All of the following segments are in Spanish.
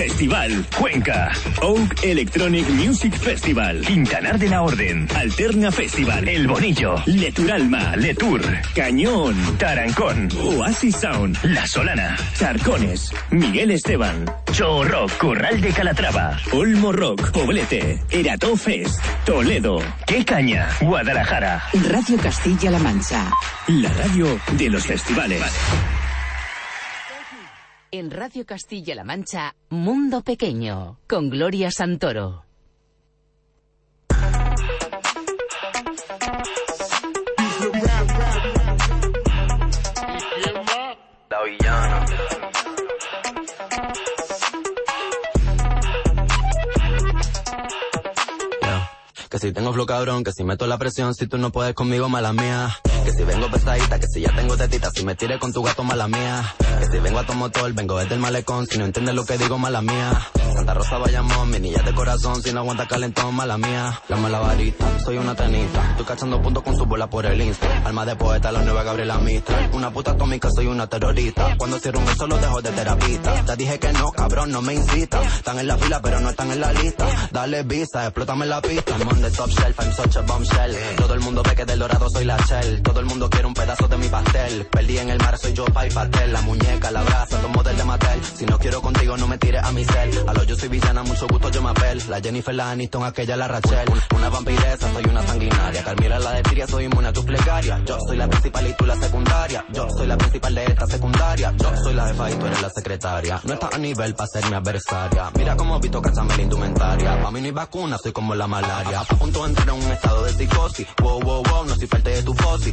Festival Cuenca. Oak Electronic Music Festival. Quintanar de la Orden. Alterna Festival. El Bonillo. Leturalma. Letur. Cañón. Tarancón. Oasis Sound. La Solana. Charcones. Miguel Esteban. Show Rock. Corral de Calatrava. Olmo Rock. Poblete. Erato Fest. Toledo. Qué Caña. Guadalajara. Radio Castilla-La Mancha. La radio de los festivales. En Radio Castilla-La Mancha, Mundo Pequeño, con Gloria Santoro. Que si tengo flow cabrón, que si meto la presión, si tú no puedes conmigo, mala mía. Que si vengo pesadita, que si ya tengo tetita, si me tire con tu gato, mala mía. Que si vengo a tu motor, vengo desde el malecón, si no entiendes lo que digo, mala mía. Santa Rosa Bayamón, mi niña de corazón, si no aguanta calentón, mala mía. La varita, soy una tenista, estoy cachando puntos con su bola por el insta. Alma de poeta, la nueva Gabriela Mistral. Una puta atómica, soy una terrorista. Cuando cierro un beso lo dejo de terapista. Te dije que no, cabrón, no me incita. Están en la fila, pero no están en la lista. Dale visa, explótame la pista. I'm on the top shelf, I'm such a bombshell. Todo el mundo ve que del dorado soy la shell. Todo el mundo quiere un pedazo de mi pastel. Perdí en el mar, soy yo, pa' y pastel. La muñeca, la brasa, dos model de Mattel. Si no quiero contigo, no me tires a mi cel. A lo yo soy villana, mucho gusto, yo me apel. La Jennifer, la Aniston, aquella, la Rachel. Una vampiresa, soy una sanguinaria. Carmila, la de Tiria, soy inmune a tu plegaria. Yo soy la principal y tú la secundaria. Yo soy la principal de esta secundaria. Yo soy la jefa y tú eres la secretaria. No estás a nivel para ser mi adversaria. Mira cómo Vito cachame la indumentaria. Pa' mí no hay vacuna, soy como la malaria. A punto de entrar en un estado de psicosis. Wow, wow, wow, no soy parte de tu fosi.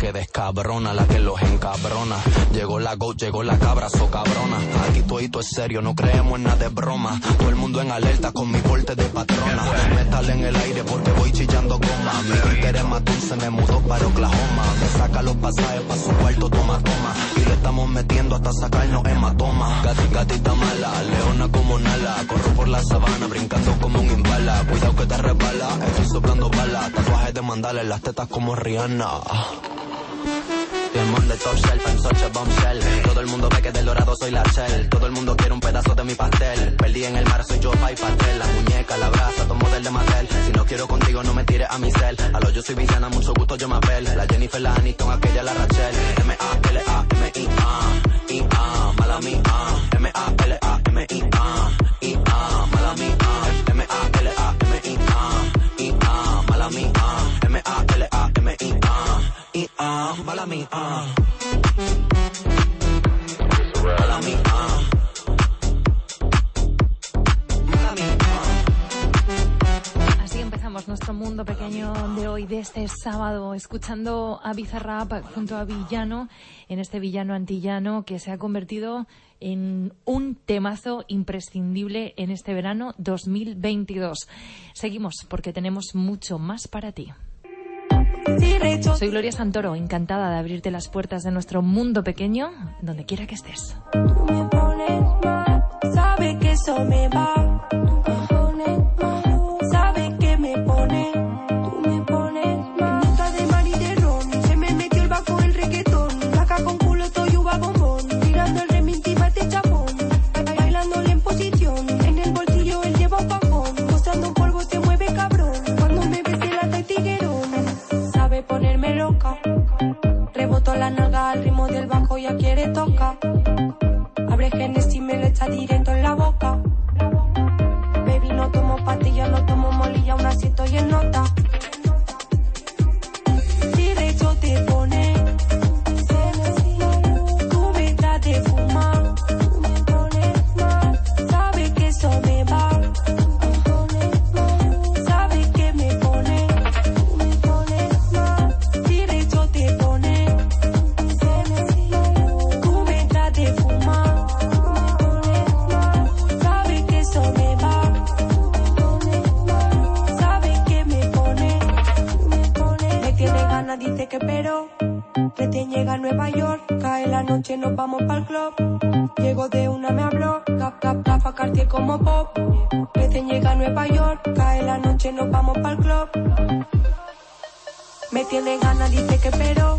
que descabrona, la que los encabrona. Llegó la go, llegó la cabra, so cabrona. Aquí todo es serio, no creemos en nada de broma. Todo el mundo en alerta con mi porte de patrona. Metal en el aire porque voy chillando goma. Mi interés matón se me mudó para Oklahoma. Me saca los pasajes para su cuarto, toma, toma. Y le estamos metiendo hasta sacarnos hematoma. Gat, gatita mala, leona como Nala. Corro por la sabana, brincando como un imbala. Cuidado que te resbala, estoy soplando balas. Tatuajes de mandala en las tetas como Rihanna. I'm on the top shelf, I'm such a bombshell. Todo el mundo ve que del dorado soy la shell. Todo el mundo quiere un pedazo de mi pastel. Perdí en el mar, soy yo, pa' pastel. La muñeca, la brasa, todo model de Mattel. Si no quiero contigo, no me tires a mi cel. A lo yo soy villana, mucho gusto, yo me apel. La Jennifer, la Aniston, aquella, la Rachel. M-A-L-A-M-I-A, I-A, mala mía. M-A-L-A-M-I-A, Así empezamos nuestro mundo pequeño de hoy, de este sábado, escuchando a Bizarrap junto a Villano, en este villano antillano que se ha convertido en un temazo imprescindible en este verano 2022. Seguimos porque tenemos mucho más para ti. Soy Gloria Santoro, encantada de abrirte las puertas de nuestro mundo pequeño, donde quiera que estés. Vamos pa'l club. Llego de una, me habló, cap, cap, gafa, cartier como pop. Recién llega a Nueva York, cae la noche, nos vamos pa'l club. Me tiene ganas, dice que pero.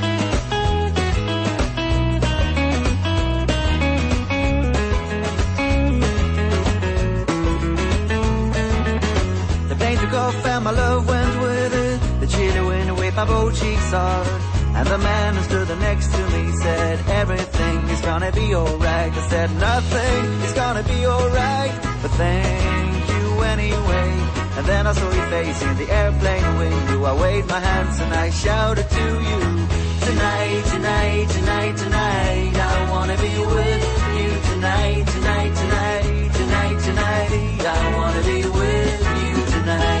Took off and my love went with it. The chilly wind whipped my both cheeks hard. And the man who stood next to me said, everything is gonna be alright. I said, nothing is gonna be alright. But thank you anyway. And then I saw your face in the airplane window. I waved my hands and I shouted to you. Tonight, tonight, tonight, tonight. I wanna be with you tonight, tonight, tonight, tonight, tonight. I wanna be with you tonight.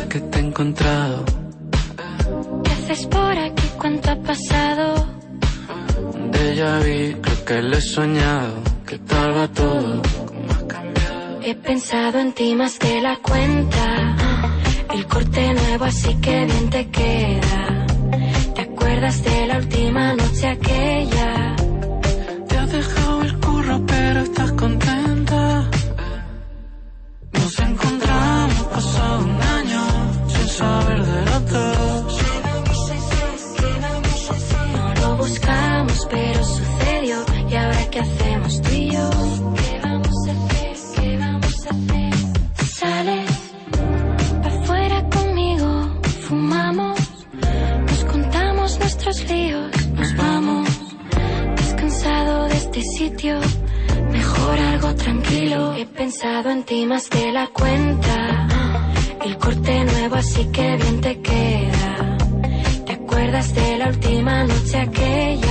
pensado en ti más de la cuenta. El corte nuevo así que bien te queda. ¿Te acuerdas de la última noche aquella?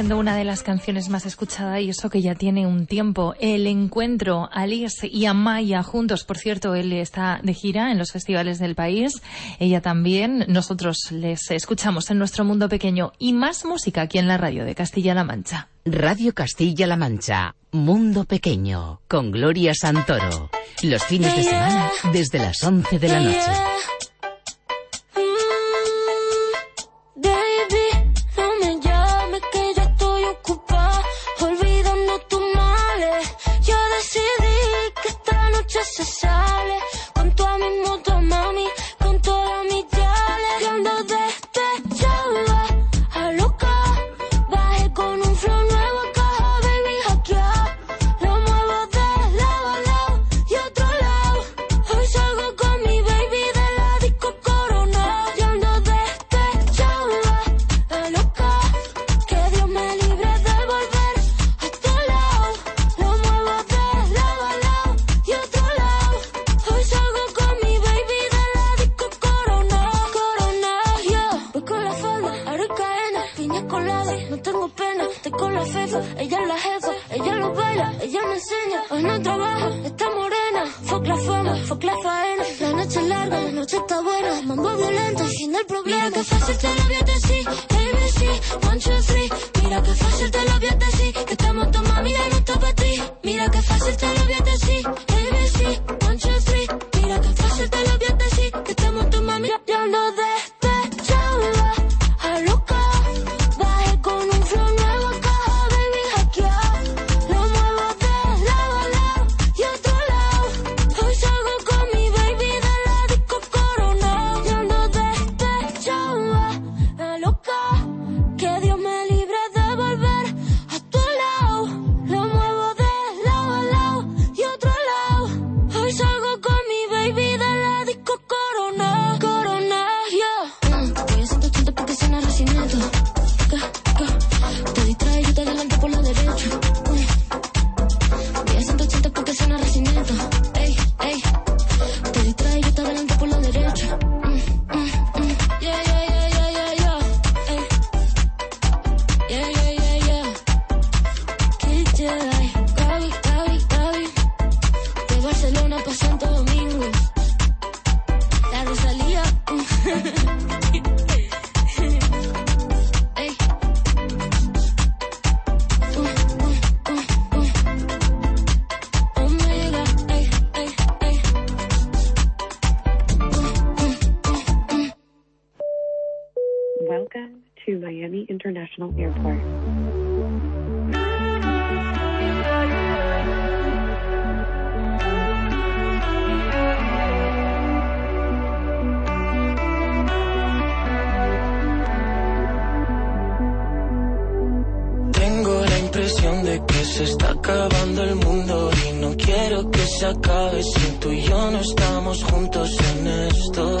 siendo una de las canciones más escuchadas y eso que ya tiene un tiempo. El encuentro, Alice y Amaya juntos, por cierto, él está de gira en los festivales del país, ella también. Nosotros les escuchamos en nuestro mundo pequeño y más música aquí en la radio de Castilla-La Mancha. Radio Castilla-La Mancha, Mundo Pequeño, con Gloria Santoro. Los fines de semana desde las 11 de la noche. Miami International Airport. Tengo la impresión de que se está acabando el mundo y no quiero que se acabe si tú y yo no estamos juntos en esto.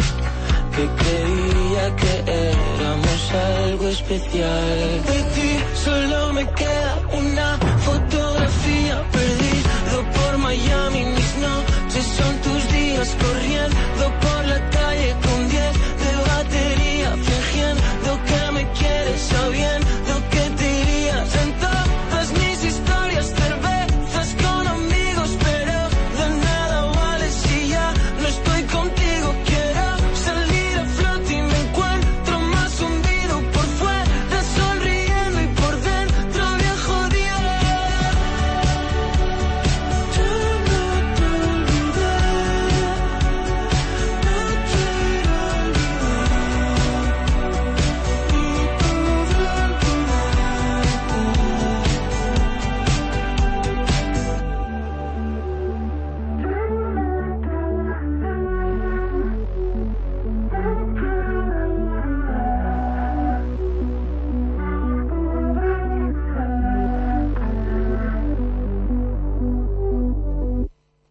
que creía que éramos algo especial. De ti solo me queda una fotografía perdido por Miami. Mis noches son tus días corriendo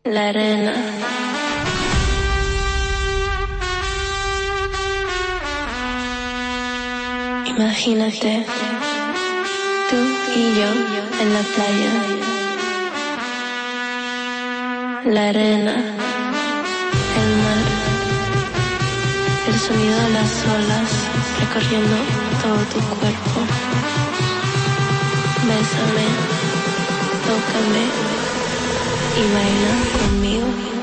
La arena. Imagínate, tú y yo en la playa. La arena, el mar, el sonido de las olas recorriendo todo tu cuerpo. Bésame, tócame y baila conmigo.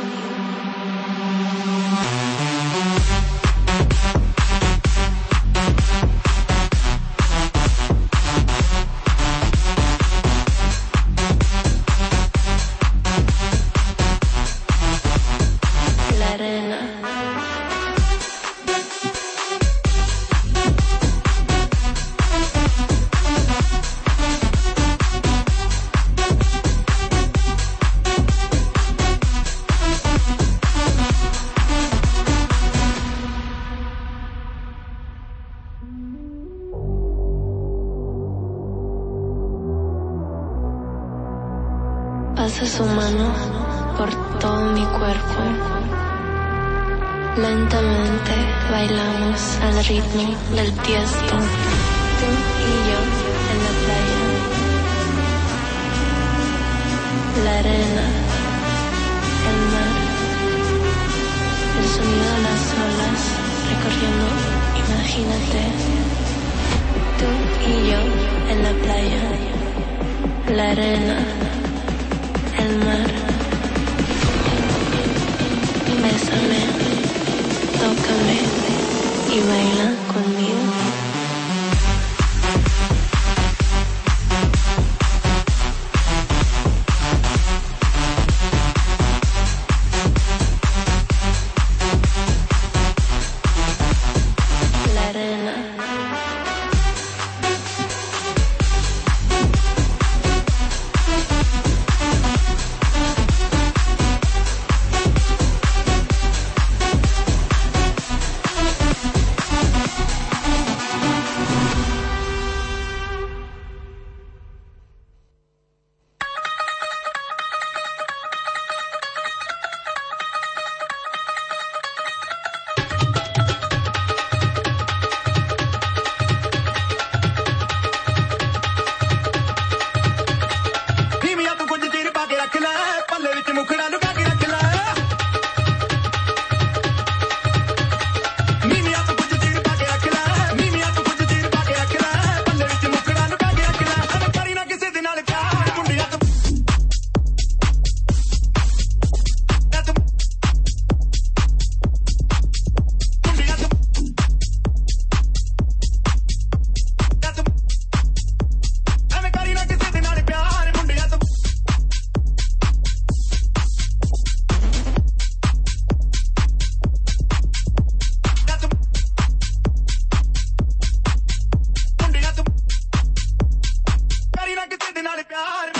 El mar. Bésame, tócame y baila conmigo. God.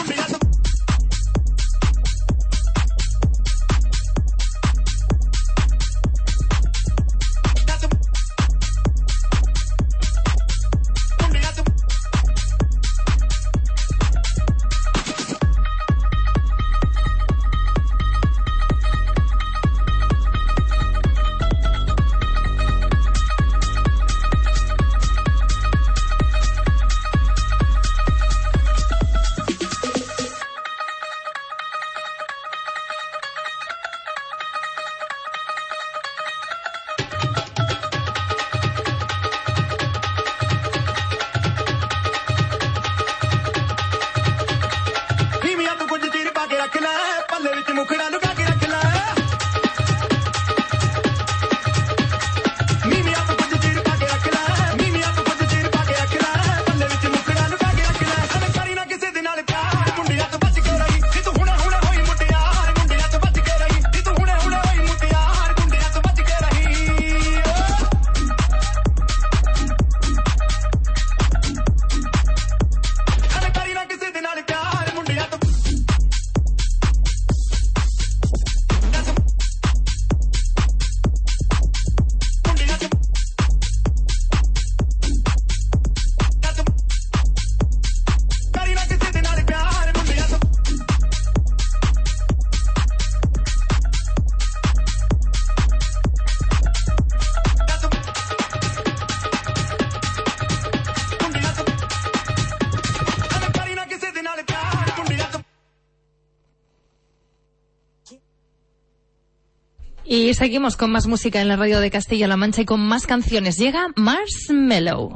Y seguimos con más música en la radio de Castilla-La Mancha y con más canciones. Llega Marshmallow.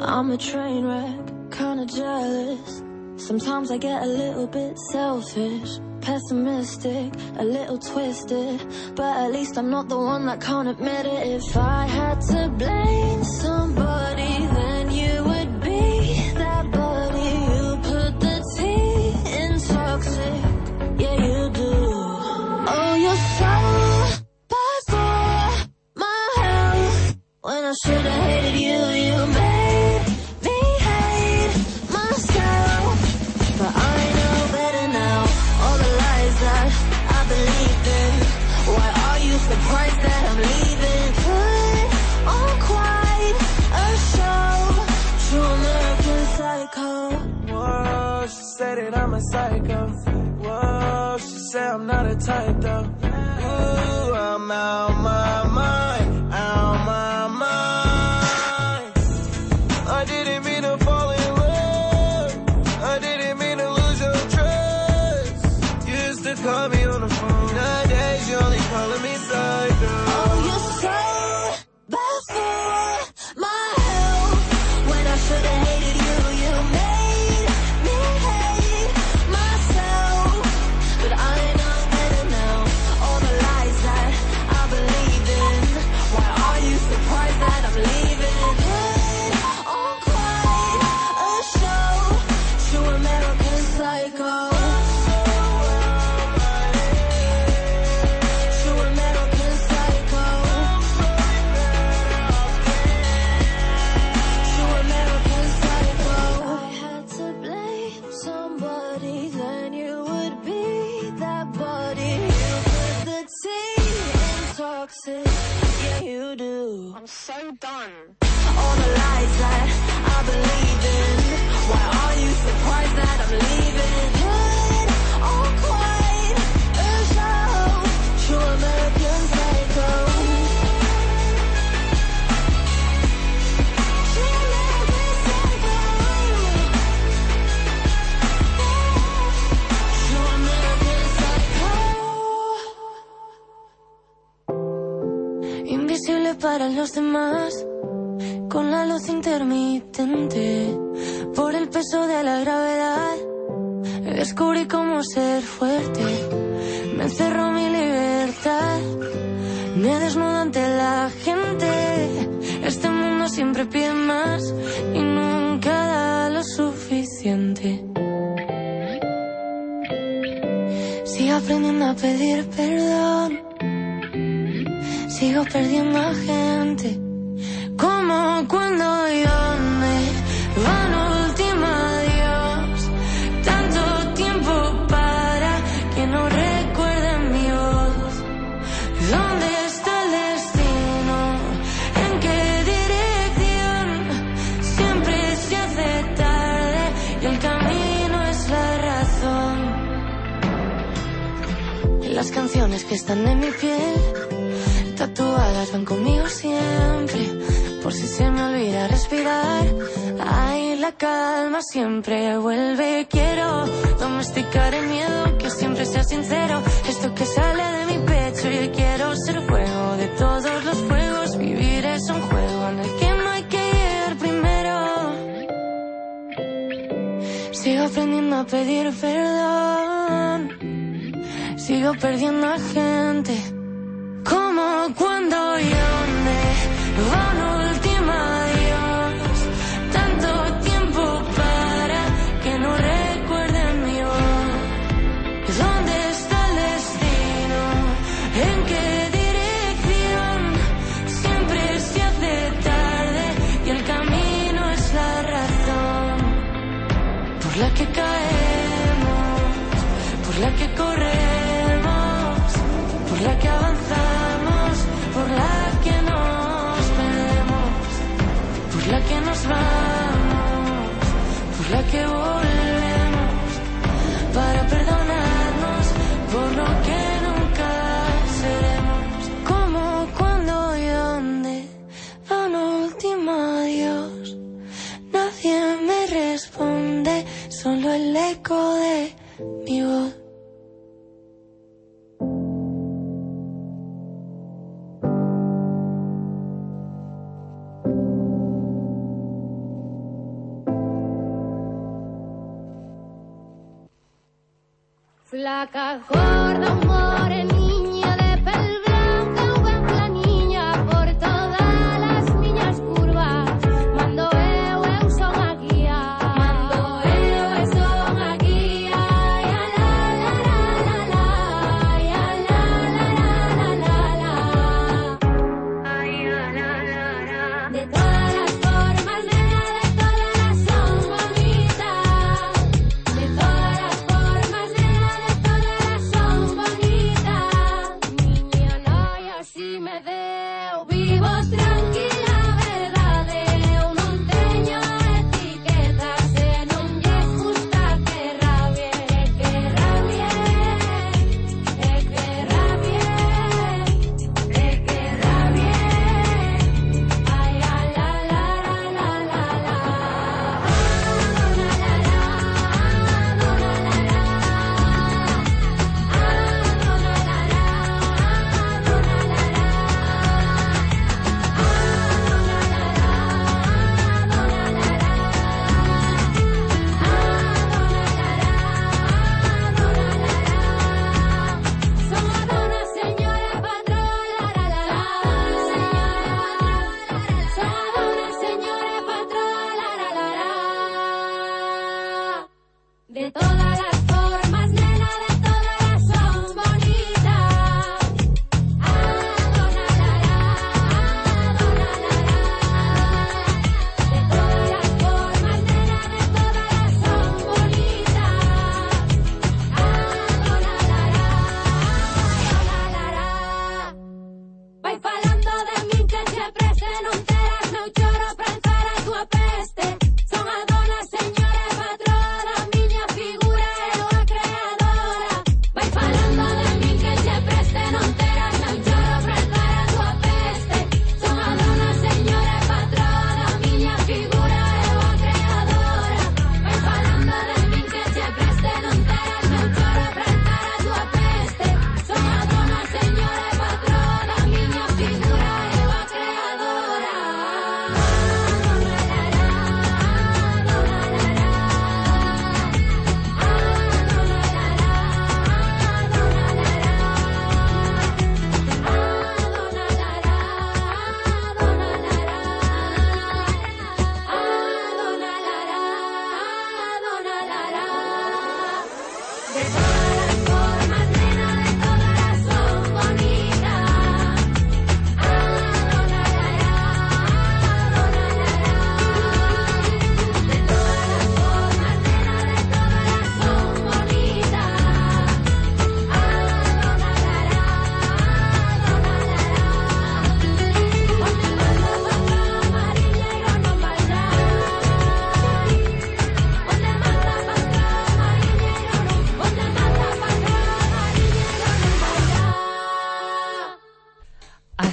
I'm a train wreck, kinda jealous. Sometimes I get a little bit selfish, pessimistic, a little twisted. But at least I'm not the one that can't admit it. If I had to blame somebody, should have hated you, you made me hate myself. But I know better now. All the lies that I believed in. Why are you surprised that I'm leaving? Put on quite a show. True American psycho. Whoa, she said that I'm a psycho. Whoa, she said I'm not a type though. Ooh, I'm out my mind, están en mi piel tatuadas van conmigo siempre. Por si se me olvida respirar, ay, la calma siempre vuelve. Quiero domesticar el miedo, que siempre sea sincero. Esto que sale de mi pecho, y quiero ser fuego de todos los fuegos. Vivir es un juego en el que no hay que llegar primero. Sigo aprendiendo a pedir perdón. Perdiendo a gente. Como cuando yo me va un último adiós. Tanto tiempo para que no recuerden mi voz. ¿Dónde está el destino? ¿En qué dirección? Siempre se hace tarde y el camino es la razón. Por la que caemos, por la que corremos, de. Flaca, gorda. de todas las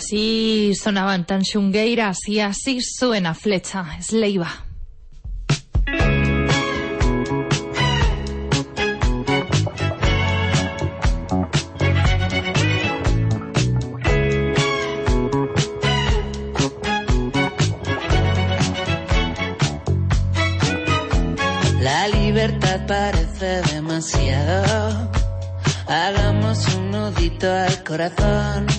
así sonaban tan chungueiras y así suena flecha, es leiva. La libertad parece demasiado. Hagamos un nudito al corazón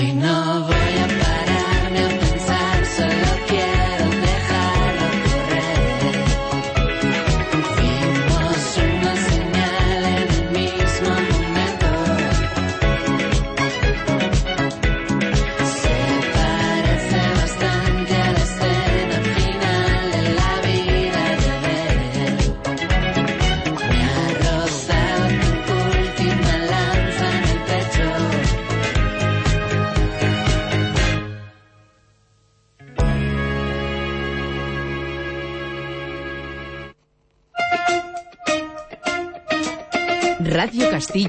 vaina.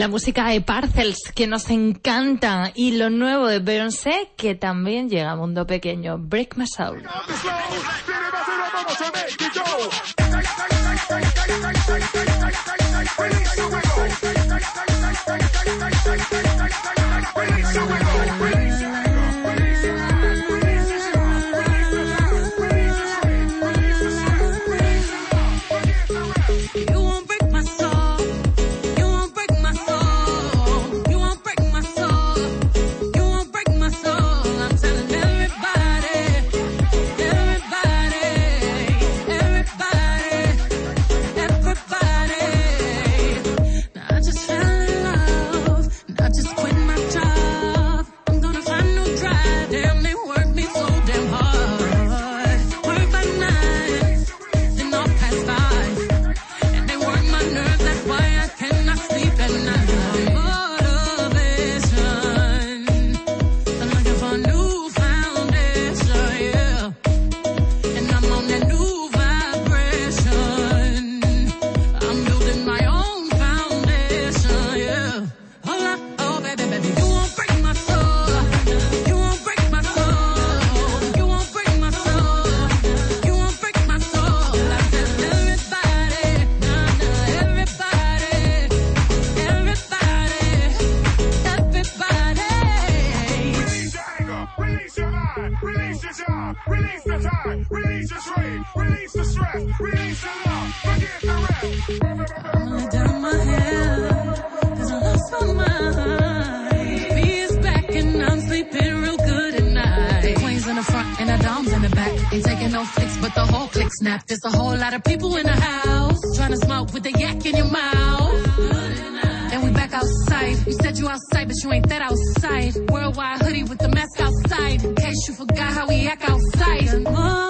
la música de Parcels que nos encanta y lo nuevo de Beyoncé que también llega a mundo pequeño. Break my soul. you ain't that outside. Worldwide hoodie with the mask outside. In case you forgot how we act outside. Uh-huh.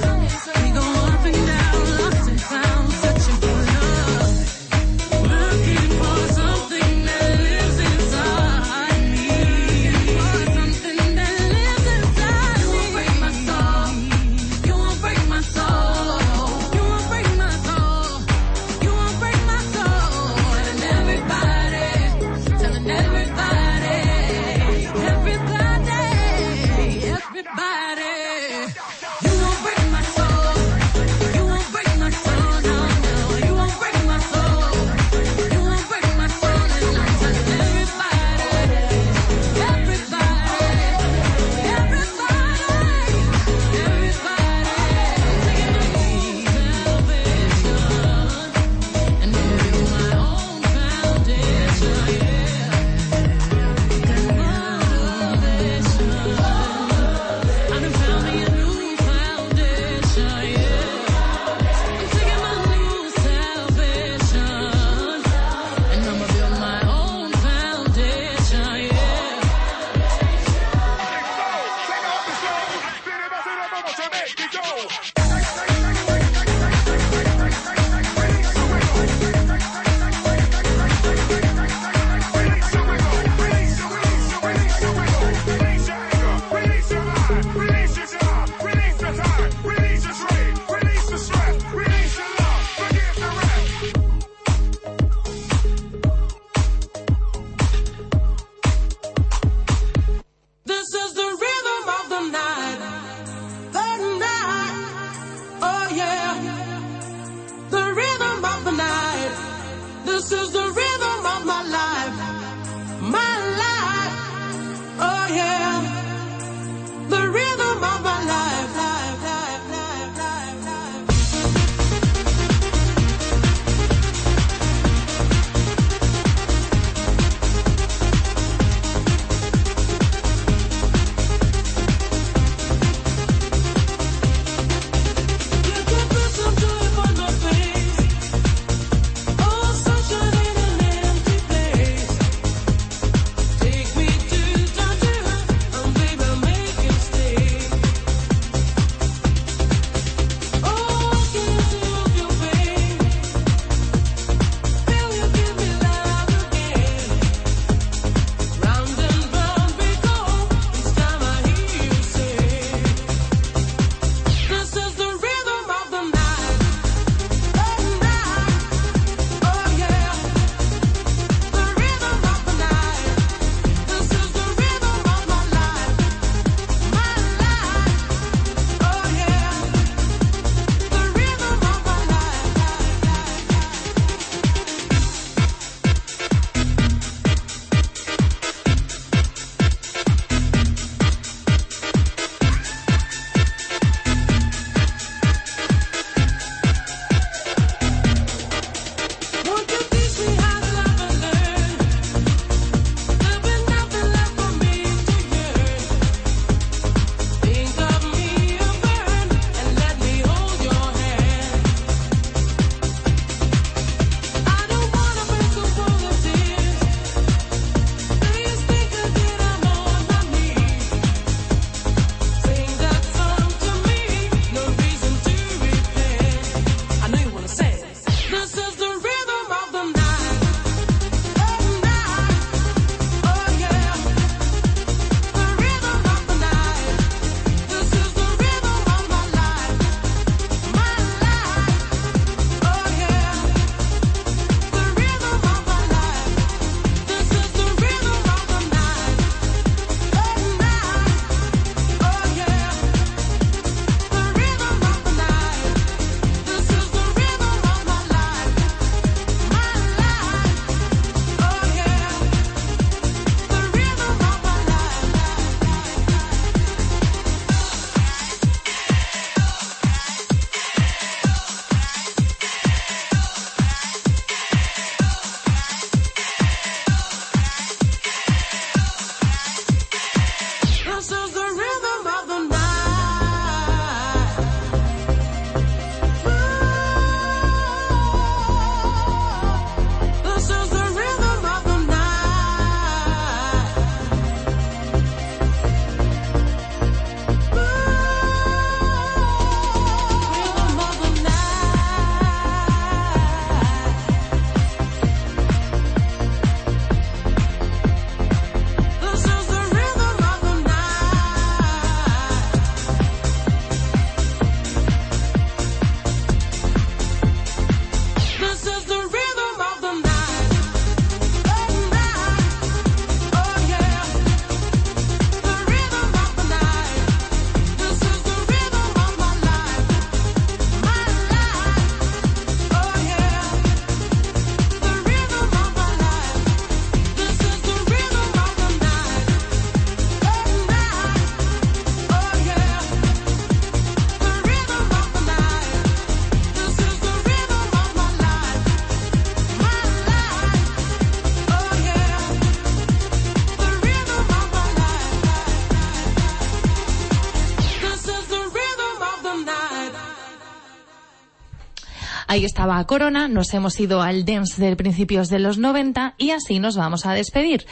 Ahí estaba Corona, nos hemos ido al dance de principios de los 90 y así nos vamos a despedir.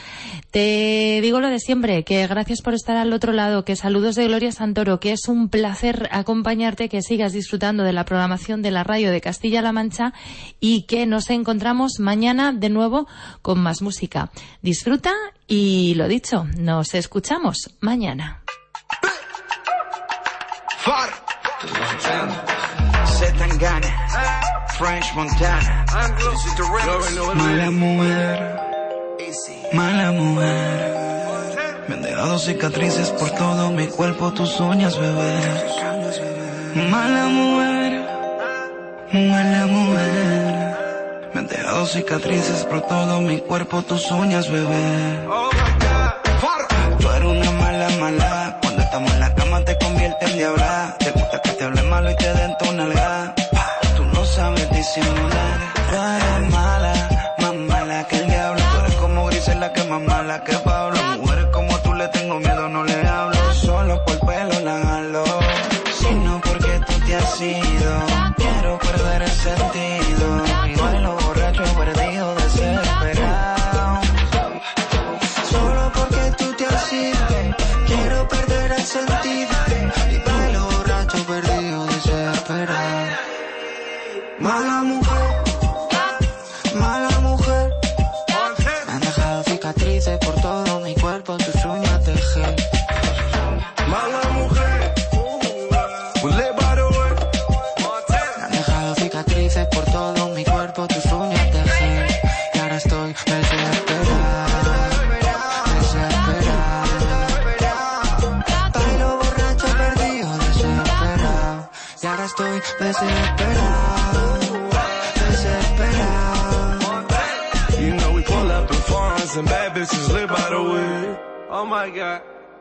Te digo lo de siempre, que gracias por estar al otro lado, que saludos de Gloria Santoro, que es un placer acompañarte, que sigas disfrutando de la programación de la radio de Castilla-La Mancha y que nos encontramos mañana de nuevo con más música. Disfruta y lo dicho, nos escuchamos mañana. French Montana. Mala mujer, mala mujer. Me han dejado cicatrices por todo mi cuerpo, tus uñas, bebé. Mala mujer, mala mujer. Me han dejado cicatrices por todo mi cuerpo, tus uñas, bebé. Tú eres una mala, mala. Cuando estamos en la cama te convierte en diabla. Te gusta que te hable malo y te den tu nalgada Tú no sabes disimular.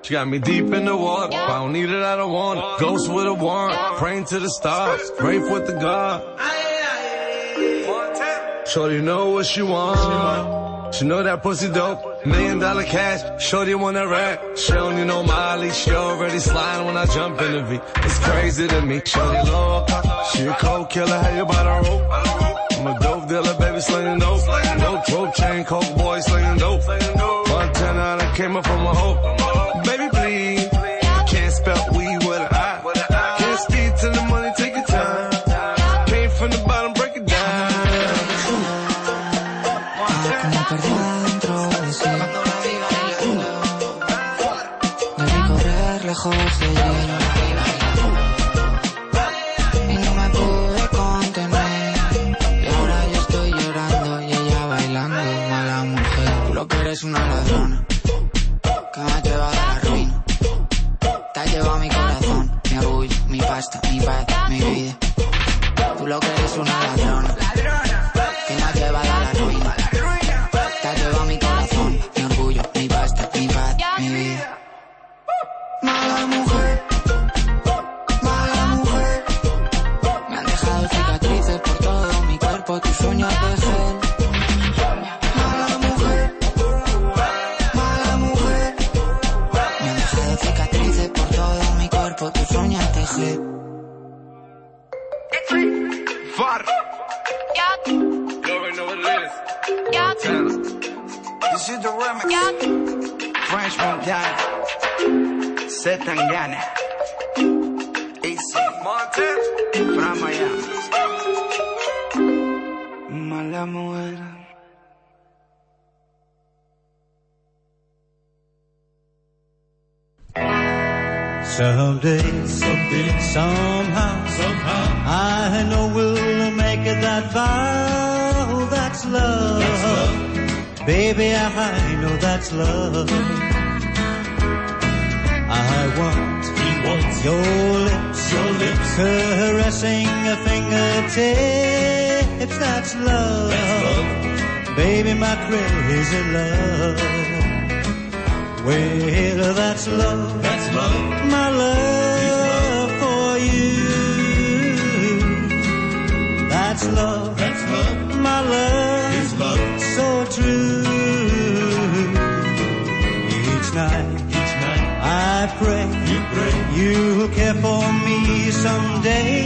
She got me deep in the water. If I don't need it, I don't want it. Ghost with a warrant. Praying to the stars. Pray with the God. Shorty know what she want. She know that pussy dope. Million dollar cash. Shorty wanna rap. She don't need no Molly. She already sliding when I jump in the V. It's crazy to me. Shorty low. She a cold killer. How you about a rope? I'm a dope dealer, baby, slinging dope. Dope, dope chain, coke boy, slinging dope. Montana, I came up from a hoe. My crazy love. Well, that's love. That's love. My love for you. That's love. That's love. My love. Is love. So true. Each night. Each night. I pray. You pray. You'll care for me someday.